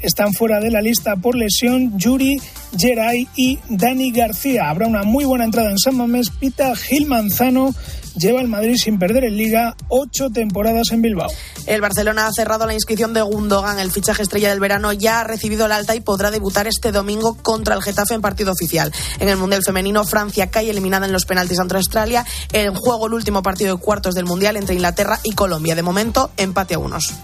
Están fuera de la lista por lesión Yuri Geray y Dani García. Habrá una muy buena entrada en San Mamés. Pita Gil Manzano lleva el Madrid sin perder en Liga ocho temporadas en Bilbao. El Barcelona ha cerrado la inscripción de Gundogan. El fichaje estrella del verano ya ha recibido el alta y podrá debutar este domingo contra el Getafe en partido oficial. En el Mundial Femenino, Francia cae eliminada en los penaltis ante Australia. En juego el último partido de cuartos del Mundial entre Inglaterra y Colombia. De momento, empate a unos.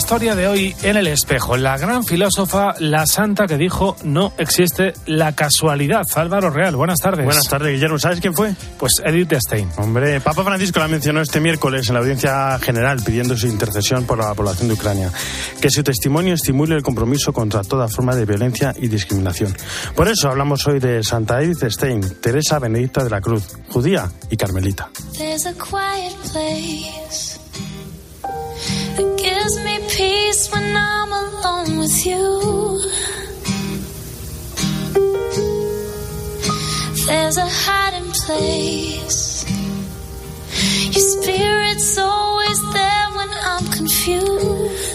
Historia de hoy en el espejo. La gran filósofa, la santa que dijo no existe la casualidad. Álvaro Real, buenas tardes. Buenas tardes, Guillermo. ¿Sabes quién fue? Pues Edith Stein. Hombre, Papa Francisco la mencionó este miércoles en la audiencia general pidiendo su intercesión por la población de Ucrania. Que su testimonio estimule el compromiso contra toda forma de violencia y discriminación. Por eso hablamos hoy de Santa Edith Stein, Teresa Benedicta de la Cruz, judía y carmelita.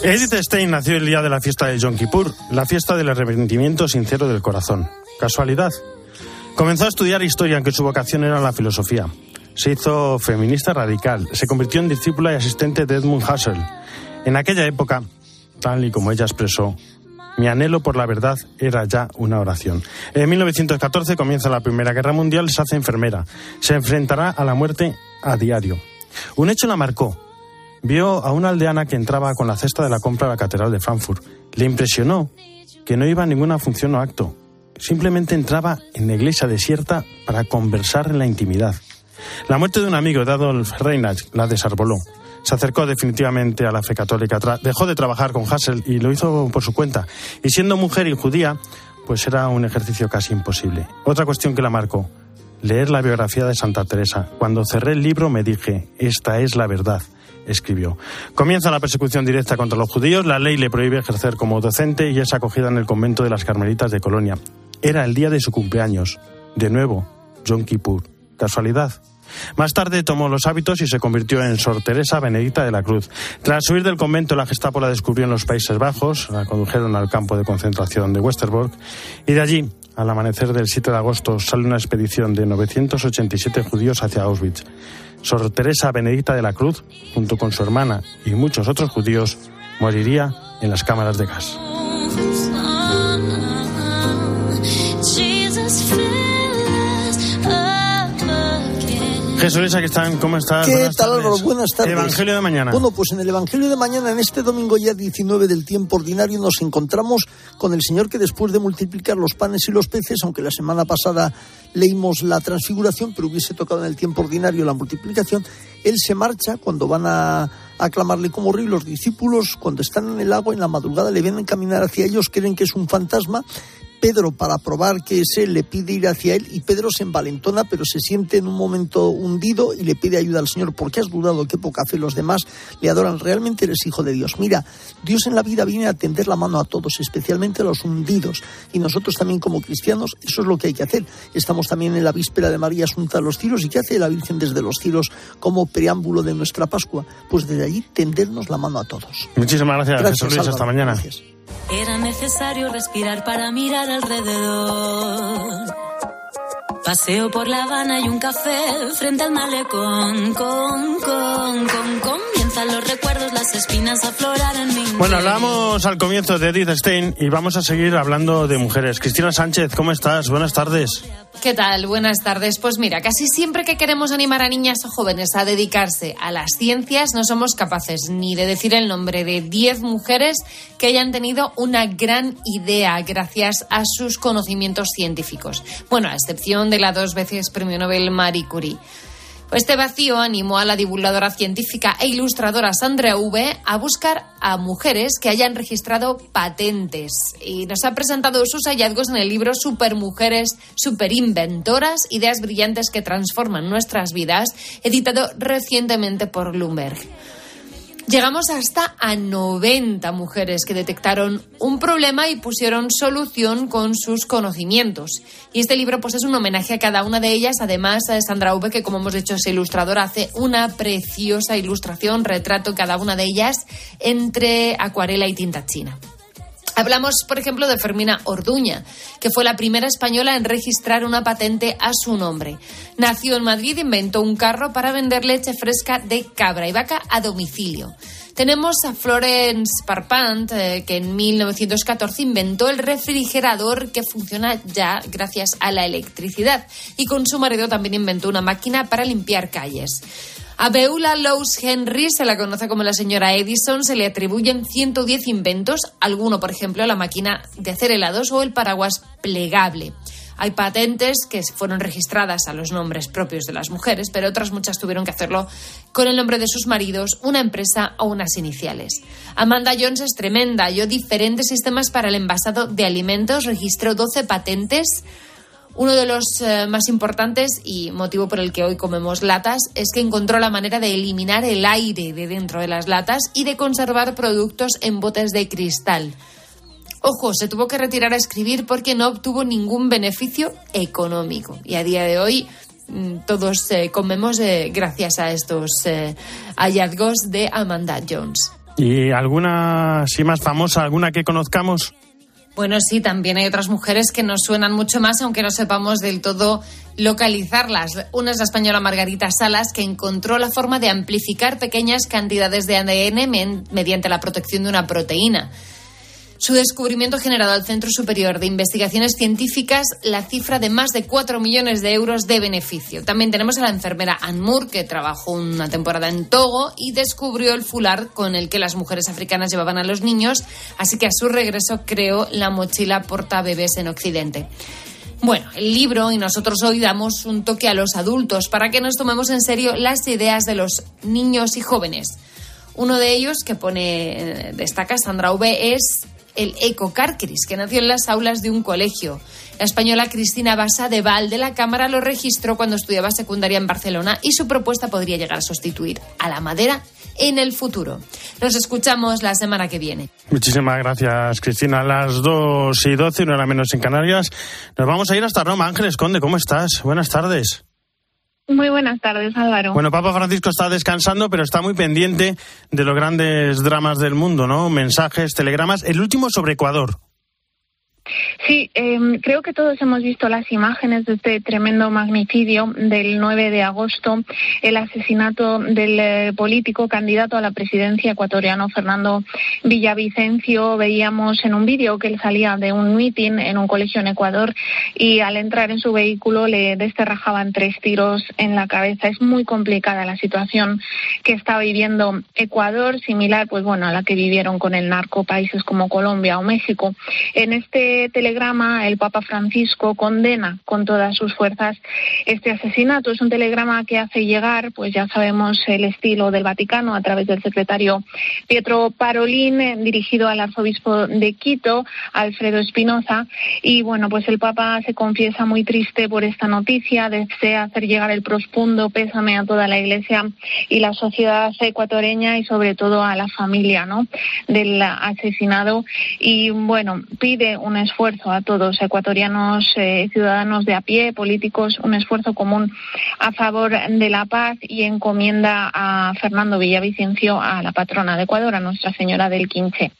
Edith Stein nació el día de la fiesta de Yom Kippur, la fiesta del arrepentimiento sincero del corazón. ¿Casualidad? Comenzó a estudiar historia, aunque su vocación era la filosofía. Se hizo feminista radical, se convirtió en discípula y asistente de Edmund Husserl. En aquella época, tal y como ella expresó, mi anhelo por la verdad era ya una oración. En 1914 comienza la Primera Guerra Mundial, se hace enfermera. Se enfrentará a la muerte a diario. Un hecho la marcó. Vio a una aldeana que entraba con la cesta de la compra a la Catedral de Frankfurt. Le impresionó que no iba a ninguna función o acto. Simplemente entraba en la iglesia desierta para conversar en la intimidad. La muerte de un amigo de Adolf Reinach la desarboló se acercó definitivamente a la fe católica. dejó de trabajar con Hassel y lo hizo por su cuenta. Y siendo mujer y judía, pues era un ejercicio casi imposible. Otra cuestión que la marcó, leer la biografía de Santa Teresa. Cuando cerré el libro me dije, esta es la verdad escribió. Comienza la persecución directa contra los judíos, la ley le prohíbe ejercer como docente y es acogida en el convento de las Carmelitas de Colonia. Era el día de su cumpleaños. De nuevo, John Kippur. ¿Casualidad? Más tarde tomó los hábitos y se convirtió en Sor Teresa Benedicta de la Cruz. Tras huir del convento, la Gestapo la descubrió en los Países Bajos, la condujeron al campo de concentración de Westerbork y de allí, al amanecer del 7 de agosto, sale una expedición de 987 judíos hacia Auschwitz. Sor Teresa Benedicta de la Cruz, junto con su hermana y muchos otros judíos, moriría en las cámaras de gas. Jesús, aquí están, ¿cómo estás? ¿Qué tal, Álvaro? Buenas tardes. Evangelio de mañana. Bueno, pues en el Evangelio de mañana, en este domingo ya 19 del tiempo ordinario, nos encontramos con el Señor que después de multiplicar los panes y los peces, aunque la semana pasada leímos la transfiguración, pero hubiese tocado en el tiempo ordinario la multiplicación, Él se marcha cuando van a aclamarle como rey los discípulos, cuando están en el agua, en la madrugada le ven caminar hacia ellos, creen que es un fantasma, Pedro, para probar que es él, le pide ir hacia él y Pedro se envalentona, pero se siente en un momento hundido y le pide ayuda al Señor. ¿Por qué has dudado? ¿Qué poca fe los demás le adoran? Realmente eres hijo de Dios. Mira, Dios en la vida viene a tender la mano a todos, especialmente a los hundidos. Y nosotros también como cristianos, eso es lo que hay que hacer. Estamos también en la víspera de María Asunta a los cielos. ¿Y qué hace la Virgen desde los cielos como preámbulo de nuestra Pascua? Pues desde allí tendernos la mano a todos. Muchísimas gracias, gracias Jesús Hasta mañana. Gracias. Era necesario respirar para mirar alrededor. Paseo por La Habana y un café frente al malecón. Con, con, con, comienzan los recuerdos, las espinas aflorar en mi. Bueno, hablamos al comienzo de Edith Stein y vamos a seguir hablando de mujeres. Cristina Sánchez, ¿cómo estás? Buenas tardes. ¿Qué tal? Buenas tardes. Pues mira, casi siempre que queremos animar a niñas o jóvenes a dedicarse a las ciencias, no somos capaces ni de decir el nombre de 10 mujeres que hayan tenido una gran idea gracias a sus conocimientos científicos. Bueno, a excepción de la dos veces premio Nobel Marie Curie. Este vacío animó a la divulgadora científica e ilustradora Sandra V a buscar a mujeres que hayan registrado patentes y nos ha presentado sus hallazgos en el libro Supermujeres, Superinventoras, ideas brillantes que transforman nuestras vidas, editado recientemente por Bloomberg. Llegamos hasta a 90 mujeres que detectaron un problema y pusieron solución con sus conocimientos. Y este libro pues es un homenaje a cada una de ellas. Además, a Sandra V, que como hemos dicho es ilustradora, hace una preciosa ilustración, retrato cada una de ellas entre acuarela y tinta china. Hablamos, por ejemplo, de Fermina Orduña, que fue la primera española en registrar una patente a su nombre. Nació en Madrid, inventó un carro para vender leche fresca de cabra y vaca a domicilio. Tenemos a Florence Parpant, eh, que en 1914 inventó el refrigerador que funciona ya gracias a la electricidad. Y con su marido también inventó una máquina para limpiar calles. A Beula Lowes Henry, se la conoce como la señora Edison, se le atribuyen 110 inventos, alguno, por ejemplo, la máquina de hacer helados o el paraguas plegable. Hay patentes que fueron registradas a los nombres propios de las mujeres, pero otras muchas tuvieron que hacerlo con el nombre de sus maridos, una empresa o unas iniciales. Amanda Jones es tremenda, halló diferentes sistemas para el envasado de alimentos, registró 12 patentes uno de los eh, más importantes y motivo por el que hoy comemos latas es que encontró la manera de eliminar el aire de dentro de las latas y de conservar productos en botes de cristal. Ojo, se tuvo que retirar a escribir porque no obtuvo ningún beneficio económico. Y a día de hoy mm, todos eh, comemos eh, gracias a estos hallazgos de Amanda Jones. ¿Y alguna, sí más famosa, alguna que conozcamos? Bueno, sí, también hay otras mujeres que nos suenan mucho más, aunque no sepamos del todo localizarlas. Una es la española Margarita Salas, que encontró la forma de amplificar pequeñas cantidades de ADN mediante la protección de una proteína. Su descubrimiento ha generado al Centro Superior de Investigaciones Científicas la cifra de más de 4 millones de euros de beneficio. También tenemos a la enfermera Moore, que trabajó una temporada en Togo y descubrió el fular con el que las mujeres africanas llevaban a los niños, así que a su regreso creó la mochila porta bebés en Occidente. Bueno, el libro y nosotros hoy damos un toque a los adultos para que nos tomemos en serio las ideas de los niños y jóvenes. Uno de ellos que pone, destaca Sandra V, es el Eco Carcris, que nació en las aulas de un colegio. La española Cristina Basa de Val de la Cámara lo registró cuando estudiaba secundaria en Barcelona y su propuesta podría llegar a sustituir a la madera en el futuro. Nos escuchamos la semana que viene. Muchísimas gracias, Cristina. las 2 y 12, una hora menos en Canarias. Nos vamos a ir hasta Roma. Ángeles Conde, ¿cómo estás? Buenas tardes. Muy buenas tardes, Álvaro. Bueno, Papa Francisco está descansando, pero está muy pendiente de los grandes dramas del mundo, ¿no? Mensajes, telegramas. El último sobre Ecuador. Sí, em, creo que todos hemos visto las imágenes de este tremendo magnicidio del 9 de agosto, el asesinato del eh, político candidato a la presidencia ecuatoriano Fernando Villavicencio. Veíamos en un vídeo que él salía de un mitin en un colegio en Ecuador y al entrar en su vehículo le desterrajaban tres tiros en la cabeza. Es muy complicada la situación que está viviendo Ecuador, similar, pues bueno, a la que vivieron con el narco países como Colombia o México. En este telegrama el Papa Francisco condena con todas sus fuerzas este asesinato. Es un telegrama que hace llegar, pues ya sabemos, el estilo del Vaticano a través del secretario Pietro Parolín, eh, dirigido al arzobispo de Quito, Alfredo Espinoza. Y bueno, pues el Papa se confiesa muy triste por esta noticia, desea hacer llegar el profundo pésame a toda la Iglesia y la sociedad ecuatoriana y sobre todo a la familia ¿no? del asesinado. Y bueno, pide una esfuerzo a todos, ecuatorianos, eh, ciudadanos de a pie, políticos, un esfuerzo común a favor de la paz y encomienda a Fernando Villavicencio, a la patrona de Ecuador, a Nuestra Señora del Quinche.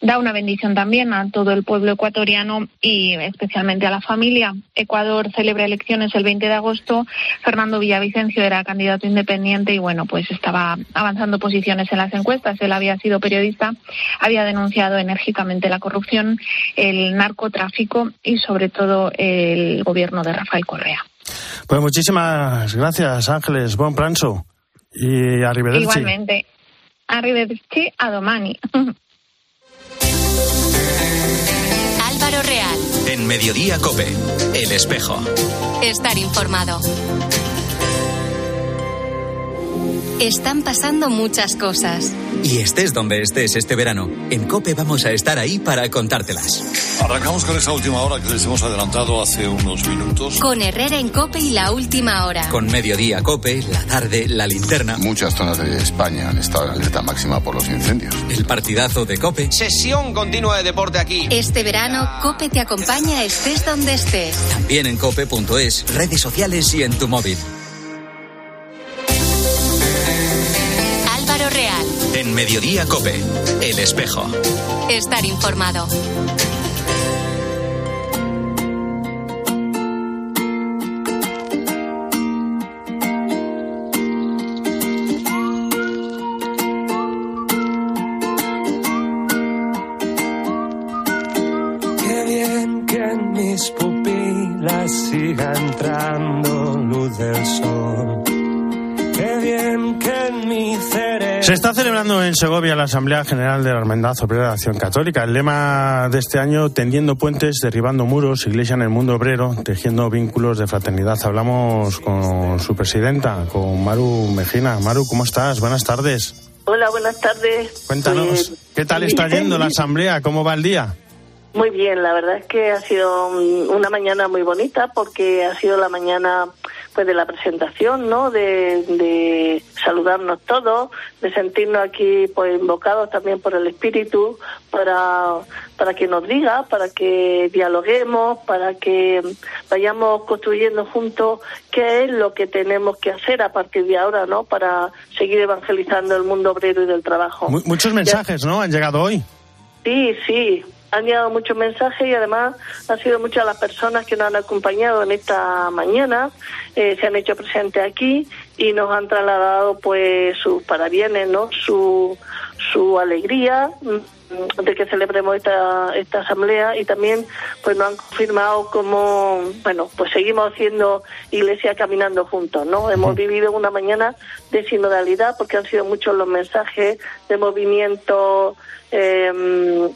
Da una bendición también a todo el pueblo ecuatoriano y especialmente a la familia. Ecuador celebra elecciones el 20 de agosto. Fernando Villavicencio era candidato independiente y bueno, pues estaba avanzando posiciones en las encuestas. Él había sido periodista, había denunciado enérgicamente la corrupción, el narcotráfico y sobre todo el gobierno de Rafael Correa. Pues muchísimas gracias, Ángeles. Buen pranzo. Y arrivederci. Igualmente. Arrivederci a domani. Álvaro Real. En Mediodía Cope. El espejo. Estar informado. Están pasando muchas cosas. Y estés donde estés este verano, en Cope vamos a estar ahí para contártelas. Arrancamos con esa última hora que les hemos adelantado hace unos minutos. Con Herrera en Cope y la última hora. Con Mediodía Cope, la tarde, la linterna. Muchas zonas de España han estado en alerta máxima por los incendios. El partidazo de Cope. Sesión continua de deporte aquí. Este verano, Cope te acompaña estés donde estés. También en cope.es, redes sociales y en tu móvil. Álvaro Real. En Mediodía Cope, El Espejo. Estar informado. En Segovia la Asamblea General de la Hermandad Obrera de Acción Católica. El lema de este año, tendiendo puentes, derribando muros, iglesia en el mundo obrero, tejiendo vínculos de fraternidad. Hablamos con su presidenta, con Maru Mejina. Maru, ¿cómo estás? Buenas tardes. Hola, buenas tardes. Cuéntanos, Pues, ¿qué tal está yendo la Asamblea? ¿Cómo va el día? Muy bien, la verdad es que ha sido una mañana muy bonita porque ha sido la mañana pues de la presentación, ¿no? De, de saludarnos todos, de sentirnos aquí pues invocados también por el Espíritu para para que nos diga, para que dialoguemos, para que vayamos construyendo juntos qué es lo que tenemos que hacer a partir de ahora, ¿no? Para seguir evangelizando el mundo obrero y del trabajo. Mu- muchos mensajes, ¿no? Han llegado hoy. Sí, sí, han llegado muchos mensajes y además han sido muchas las personas que nos han acompañado en esta mañana, eh, se han hecho presentes aquí y nos han trasladado pues sus parabienes, ¿no? Su, su alegría mm, de que celebremos esta, esta asamblea y también pues nos han confirmado como, bueno, pues seguimos haciendo iglesia caminando juntos, ¿no? Hemos vivido una mañana de sinodalidad porque han sido muchos los mensajes de movimiento eh,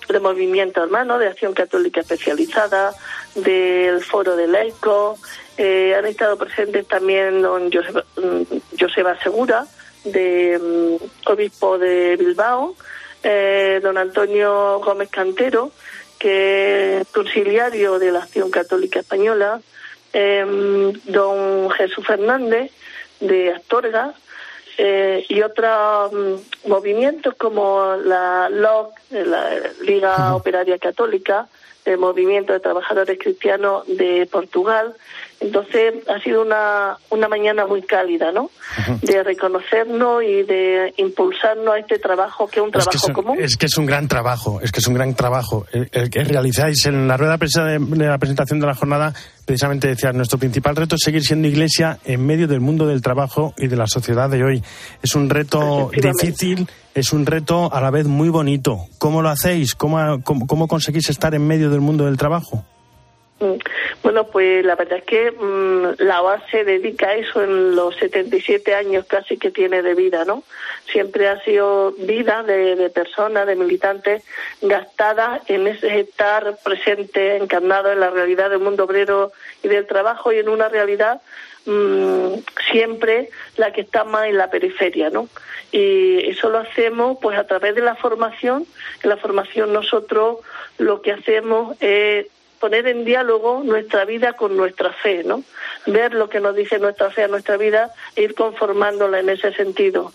de movimiento hermano, de acción católica especializada, del foro de laico. Eh, han estado presentes también don Joseba, mm, Joseba Segura, de mm, obispo de Bilbao, eh, don Antonio Gómez Cantero, que es conciliario de la Acción Católica Española, eh, don Jesús Fernández, de Astorga, eh, y otros mm, movimientos como la LOC, la Liga Operaria Católica, el Movimiento de Trabajadores Cristianos de Portugal. Entonces ha sido una, una mañana muy cálida, ¿no? De reconocernos y de impulsarnos a este trabajo que es un Es trabajo que, es, un- común. es que es un gran trabajo, es que es un gran trabajo. El, el que realizáis en la rueda de de, la presentación de la jornada, precisamente decías, nuestro principal reto es seguir siendo iglesia en medio del mundo del trabajo y de la sociedad de hoy. Es un reto difícil, es un reto a la vez muy bonito. ¿Cómo lo hacéis? ¿Cómo, cómo, cómo conseguís estar en medio del mundo del trabajo? Mm, Bueno, pues la verdad es que mm, la OAS se dedica a eso en los 77 años casi que tiene de vida, ¿no? Siempre ha sido vida de, de personas, de militantes, gastada en ese estar presente, encarnado en la realidad del mundo obrero y del trabajo y en una realidad mm, siempre la que está más en la periferia, ¿no? Y eso lo hacemos pues a través de la formación. En la formación nosotros lo que hacemos es poner en diálogo nuestra vida con nuestra fe, ¿no? Ver lo que nos dice nuestra fe a nuestra vida e ir conformándola en ese sentido.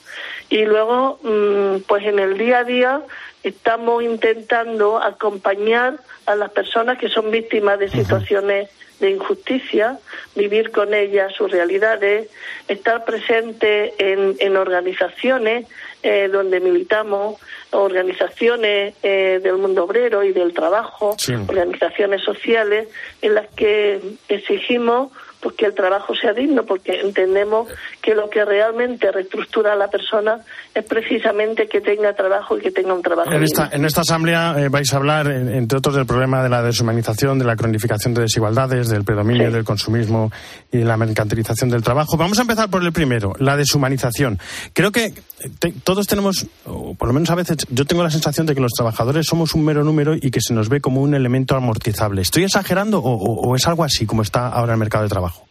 Y luego, mm, pues en el día a día estamos intentando acompañar a las personas que son víctimas de situaciones de injusticia, vivir con ellas sus realidades, estar presente en, en organizaciones eh, donde militamos, organizaciones eh, del mundo obrero y del trabajo, Sí. organizaciones sociales en las que exigimos pues, que el trabajo sea digno, porque entendemos que lo que realmente reestructura a la persona es precisamente que tenga trabajo y que tenga un trabajo En esta, en esta asamblea eh, vais a hablar, en- entre otros, del problema de la deshumanización, de la cronificación de desigualdades, del predominio del consumismo y la mercantilización del trabajo. Vamos a empezar por el primero, la deshumanización. Creo que eh, te- todos tenemos, o por lo menos a veces, yo tengo la sensación de que los trabajadores somos un mero número y que se nos ve como un elemento amortizable. ¿Estoy exagerando o, o- o es algo así como está ahora el mercado de trabajo?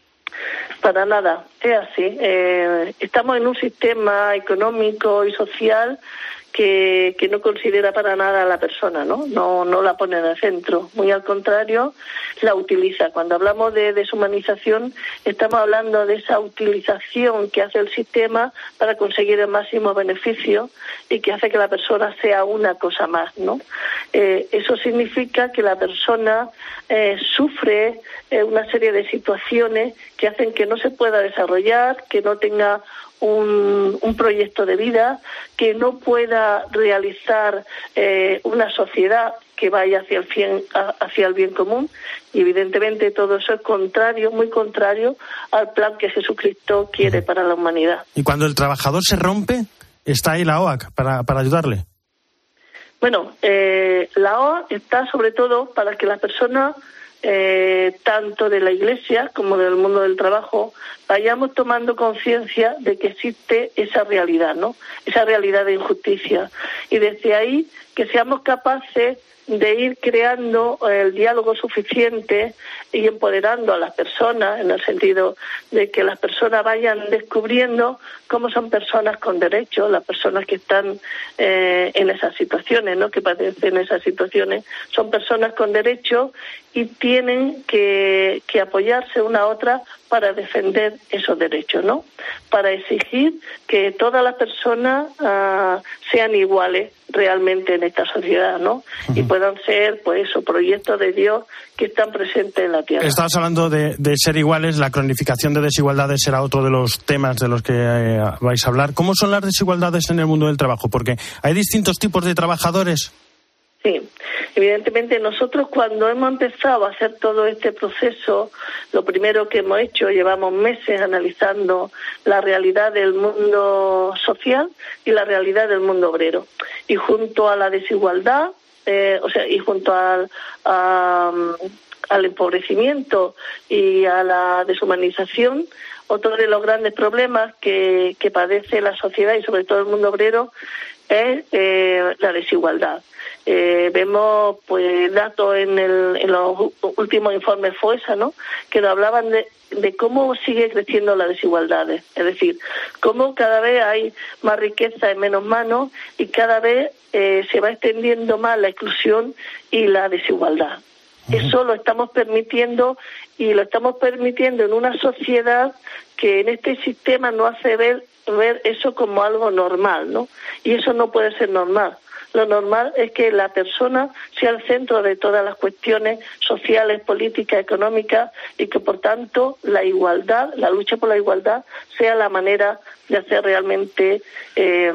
Para nada, es así. Eh, estamos en un sistema económico y social que, que, no considera para nada a la persona, ¿no? ¿no? No la pone en el centro. Muy al contrario, la utiliza. Cuando hablamos de deshumanización, estamos hablando de esa utilización que hace el sistema para conseguir el máximo beneficio y que hace que la persona sea una cosa más, ¿no? Eh, eso significa que la persona eh, sufre eh, una serie de situaciones que hacen que no se pueda desarrollar, que no tenga un, un, proyecto de vida, que no pueda realizar eh, una sociedad que vaya hacia el, bien, hacia el bien común y evidentemente todo eso es contrario, muy contrario al plan que Jesucristo quiere para la humanidad. Y cuando el trabajador se rompe, está ahí la OAC para, para ayudarle. Bueno, eh, la OAC está sobre todo para que la persona eh, tanto de la Iglesia como del mundo del trabajo, vayamos tomando conciencia de que existe esa realidad, ¿no? Esa realidad de injusticia. Y desde ahí que seamos capaces de ir creando el diálogo suficiente y empoderando a las personas en el sentido de que las personas vayan descubriendo cómo son personas con derechos, las personas que están eh, en esas situaciones, ¿no? que padecen esas situaciones, son personas con derechos y tienen que, que apoyarse una a otra para defender esos derechos, ¿no? Para exigir que todas las personas uh, sean iguales realmente en esta sociedad, ¿no? Uh -huh. Y puedan ser, pues, esos proyectos de Dios que están presentes en la tierra. Estabas hablando de, de, ser iguales, la cronificación de desigualdades será otro de los temas de los que eh, vais a hablar. ¿Cómo son las desigualdades en el mundo del trabajo? Porque hay distintos tipos de trabajadores. Sí, evidentemente nosotros cuando hemos empezado a hacer todo este proceso, lo primero que hemos hecho, llevamos meses analizando la realidad del mundo social y la realidad del mundo obrero. Y junto a la desigualdad, eh, o sea, y junto al, al empobrecimiento y a la deshumanización, otro de los grandes problemas que, que padece la sociedad y sobre todo el mundo obrero es eh, la desigualdad. Eh, vemos pues datos en, el, en, los últimos informes FOESA, ¿no? Que nos hablaban de, de, cómo sigue creciendo las desigualdades, es decir, cómo cada vez hay más riqueza en menos manos y cada vez eh, se va extendiendo más la exclusión y la desigualdad. Eso lo estamos permitiendo y lo estamos permitiendo en una sociedad que en este sistema no hace ver, ver eso como algo normal, ¿no? Y eso no puede ser normal lo normal es que la persona sea el centro de todas las cuestiones sociales, políticas, económicas y que por tanto la igualdad, la lucha por la igualdad sea la manera de hacer realmente eh,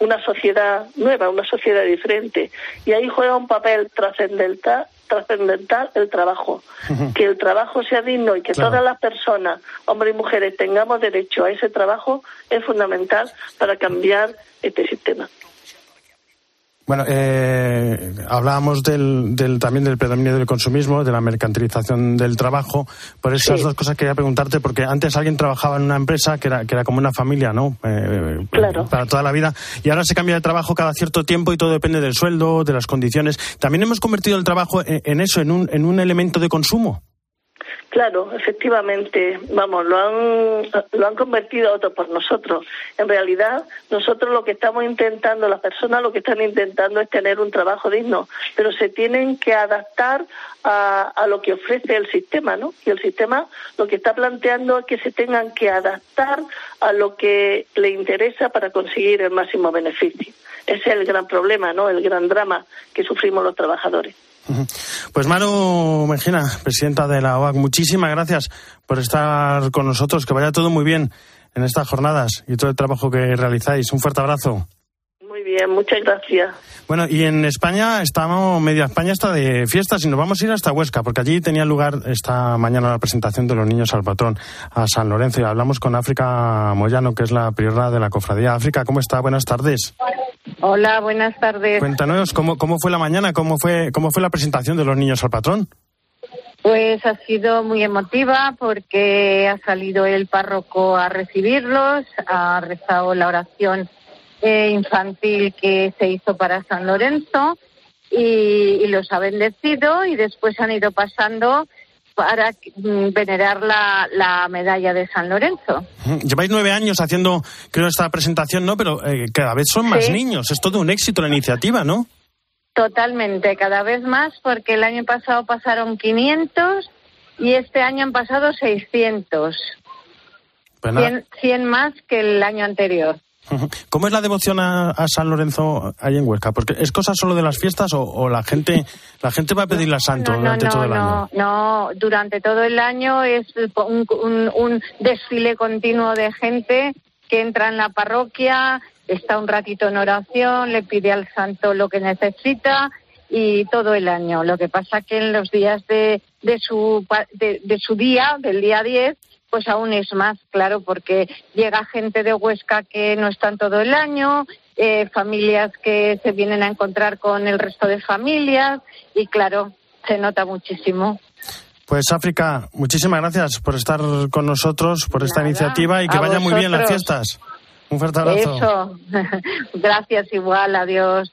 una sociedad nueva, una sociedad diferente. Y ahí juega un papel trascendental trascendental el trabajo. Que el trabajo sea digno y que claro. todas las personas, hombres y mujeres, tengamos derecho a ese trabajo es fundamental para cambiar este sistema. Bueno, eh, hablábamos del, del, también del predominio del consumismo, de la mercantilización del trabajo. Por esas sí. dos cosas quería preguntarte, porque antes alguien trabajaba en una empresa que era, que era como una familia, ¿no? Eh, claro. Para toda la vida. Y ahora se cambia de trabajo cada cierto tiempo y todo depende del sueldo, de las condiciones. También hemos convertido el trabajo en, en eso, en un, en un elemento de consumo. Claro, efectivamente, vamos, lo han, lo han convertido otro por nosotros. En realidad, nosotros lo que estamos intentando, las personas lo que están intentando es tener un trabajo digno, pero se tienen que adaptar a, a lo que ofrece el sistema, ¿no? Y el sistema lo que está planteando es que se tengan que adaptar a lo que le interesa para conseguir el máximo beneficio. Ese es el gran problema, ¿no? El gran drama que sufrimos los trabajadores. Pues Maru Mejina, presidenta de la OAC, muchísimas gracias por estar con nosotros. Que vaya todo muy bien en estas jornadas y todo el trabajo que realizáis. Un fuerte abrazo. Bien, muchas gracias. Bueno, y en España estamos, media España está de fiestas y nos vamos a ir hasta Huesca, porque allí tenía lugar esta mañana la presentación de los niños al patrón, a San Lorenzo, y hablamos con África Moyano, que es la priora de la cofradía. África, ¿cómo está? Buenas tardes. Hola, buenas tardes. Cuéntanos, ¿cómo, cómo fue la mañana? ¿Cómo fue, ¿Cómo fue la presentación de los niños al patrón? Pues ha sido muy emotiva porque ha salido el párroco a recibirlos, ha rezado la oración eh, infantil que se hizo para San Lorenzo y, y, los ha bendecido y después han ido pasando para mm, venerar la, la medalla de San Lorenzo. Lleváis nueve años haciendo, creo, esta presentación, ¿no? Pero eh, cada vez son más Sí. niños. Es todo un éxito la iniciativa, ¿no? Totalmente, cada vez más, porque el año pasado pasaron 500 y este año han pasado 600. Pues nada. 100, 100 más que el año anterior. ¿Cómo es la devoción a, a San Lorenzo ahí en Huesca? Porque es cosa solo de las fiestas o, o la gente la gente va a pedirle a Santo No, no, durante todo no, el año. no, no, durante todo el año es un, un- un desfile continuo de gente que entra en la parroquia, está un ratito en oración, le pide al santo lo que necesita y todo el año. Lo que pasa que en los días de, de, su, de, de su día, del día 10, pues aún es más, claro, porque llega gente de Huesca que no están todo el año, eh, familias que se vienen a encontrar con el resto de familias y claro, se nota muchísimo. Pues África, muchísimas gracias por estar con nosotros, por esta Nada, iniciativa y que vaya muy bien las fiestas. Un fuerte abrazo. Eso. Gracias igual, adiós.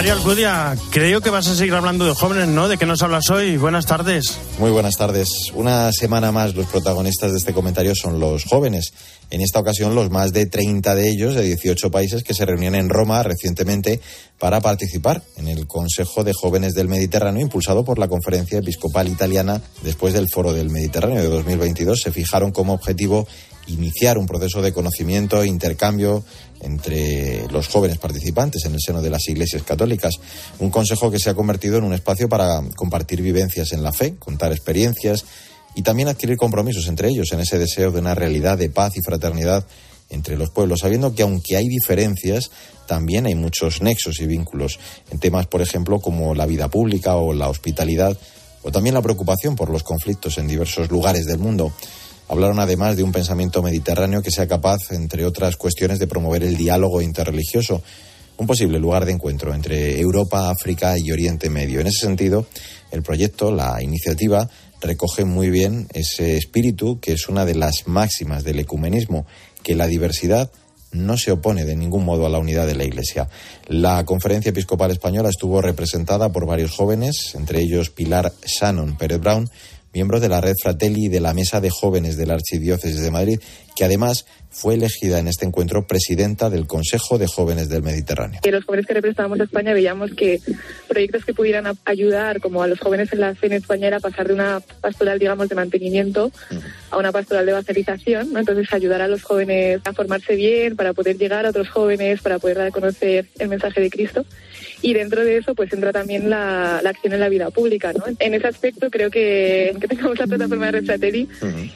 Mario Alcudia, creo que vas a seguir hablando de jóvenes, ¿no? ¿De qué nos hablas hoy? Buenas tardes. Muy buenas tardes. Una semana más los protagonistas de este comentario son los jóvenes. En esta ocasión los más de 30 de ellos de 18 países que se reunían en Roma recientemente para participar en el Consejo de Jóvenes del Mediterráneo impulsado por la Conferencia Episcopal Italiana después del Foro del Mediterráneo de 2022. Se fijaron como objetivo iniciar un proceso de conocimiento e intercambio entre los jóvenes participantes en el seno de las iglesias católicas. Un consejo que se ha convertido en un espacio para compartir vivencias en la fe, contar experiencias y también adquirir compromisos entre ellos en ese deseo de una realidad de paz y fraternidad entre los pueblos, sabiendo que aunque hay diferencias, también hay muchos nexos y vínculos en temas, por ejemplo, como la vida pública o la hospitalidad, o también la preocupación por los conflictos en diversos lugares del mundo. Hablaron además de un pensamiento mediterráneo que sea capaz, entre otras cuestiones, de promover el diálogo interreligioso, un posible lugar de encuentro entre Europa, África y Oriente Medio. En ese sentido, el proyecto, la iniciativa, recoge muy bien ese espíritu que es una de las máximas del ecumenismo, que la diversidad no se opone de ningún modo a la unidad de la Iglesia. La Conferencia Episcopal Española estuvo representada por varios jóvenes, entre ellos Pilar Shannon Pérez Brown, miembro de la Red Fratelli y de la Mesa de Jóvenes de la Archidiócesis de Madrid, que además fue elegida en este encuentro presidenta del Consejo de Jóvenes del Mediterráneo. que los jóvenes que representábamos a España veíamos que proyectos que pudieran a- ayudar como a los jóvenes en la fe en España era pasar de una pastoral digamos de mantenimiento a una pastoral de evangelización ¿no? entonces ayudar a los jóvenes a formarse bien para poder llegar a otros jóvenes para poder dar a conocer el mensaje de Cristo y dentro de eso pues entra también la, la acción en la vida pública ¿no? en ese aspecto creo que, que tengamos la plataforma de Red Fratelli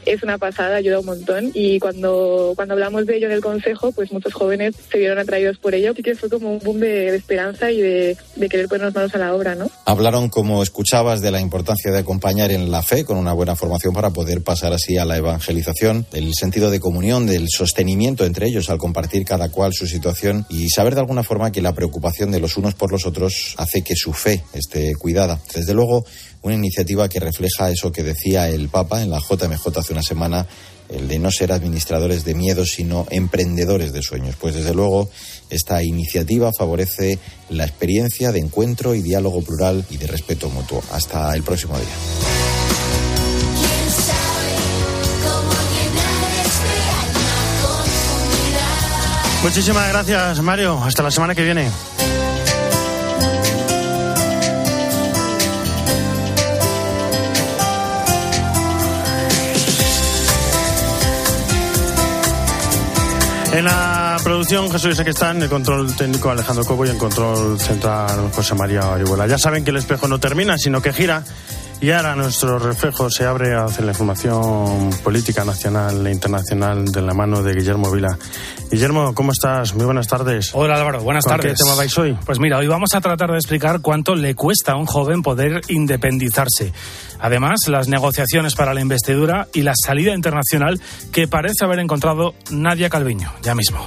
es una pasada, ayuda un montón y cuando, cuando hablamos de ello en el Consejo, pues muchos jóvenes se vieron atraídos por ello y que fue como un boom de, esperanza y de, de querer ponernos manos a la obra, ¿no? Hablaron, como escuchabas, de la importancia de acompañar en la fe con una buena formación para poder pasar así a la evangelización, del sentido de comunión, del sostenimiento entre ellos al compartir cada cual su situación y saber de alguna forma que la preocupación de los unos por los otros hace que su fe esté cuidada. Desde luego, una iniciativa que refleja eso que decía el Papa en la JMJ hace una semana, el de no ser administradores de miedos, sino emprendedores de sueños. Pues desde luego, esta iniciativa favorece la experiencia de encuentro y diálogo plural y de respeto mutuo. Hasta el próximo día. ¿Quién sabe cómo llenar este? Muchísimas gracias, Mario. Hasta la semana que viene. En la producción Jesús Saquestán, el control técnico Alejandro Cobo y en control central José María Orihuela. Ya saben que el espejo no termina, sino que gira Y ahora nuestro reflejo se abre hacia la información política nacional e internacional de la mano de Guillermo Vila. Guillermo, ¿cómo estás? Muy buenas tardes. Hola Álvaro, buenas ¿Con tardes. qué tema vais hoy? Pues mira, hoy vamos a tratar de explicar cuánto le cuesta a un joven poder independizarse. Además, las negociaciones para la investidura y la salida internacional que parece haber encontrado Nadia Calviño, ya mismo.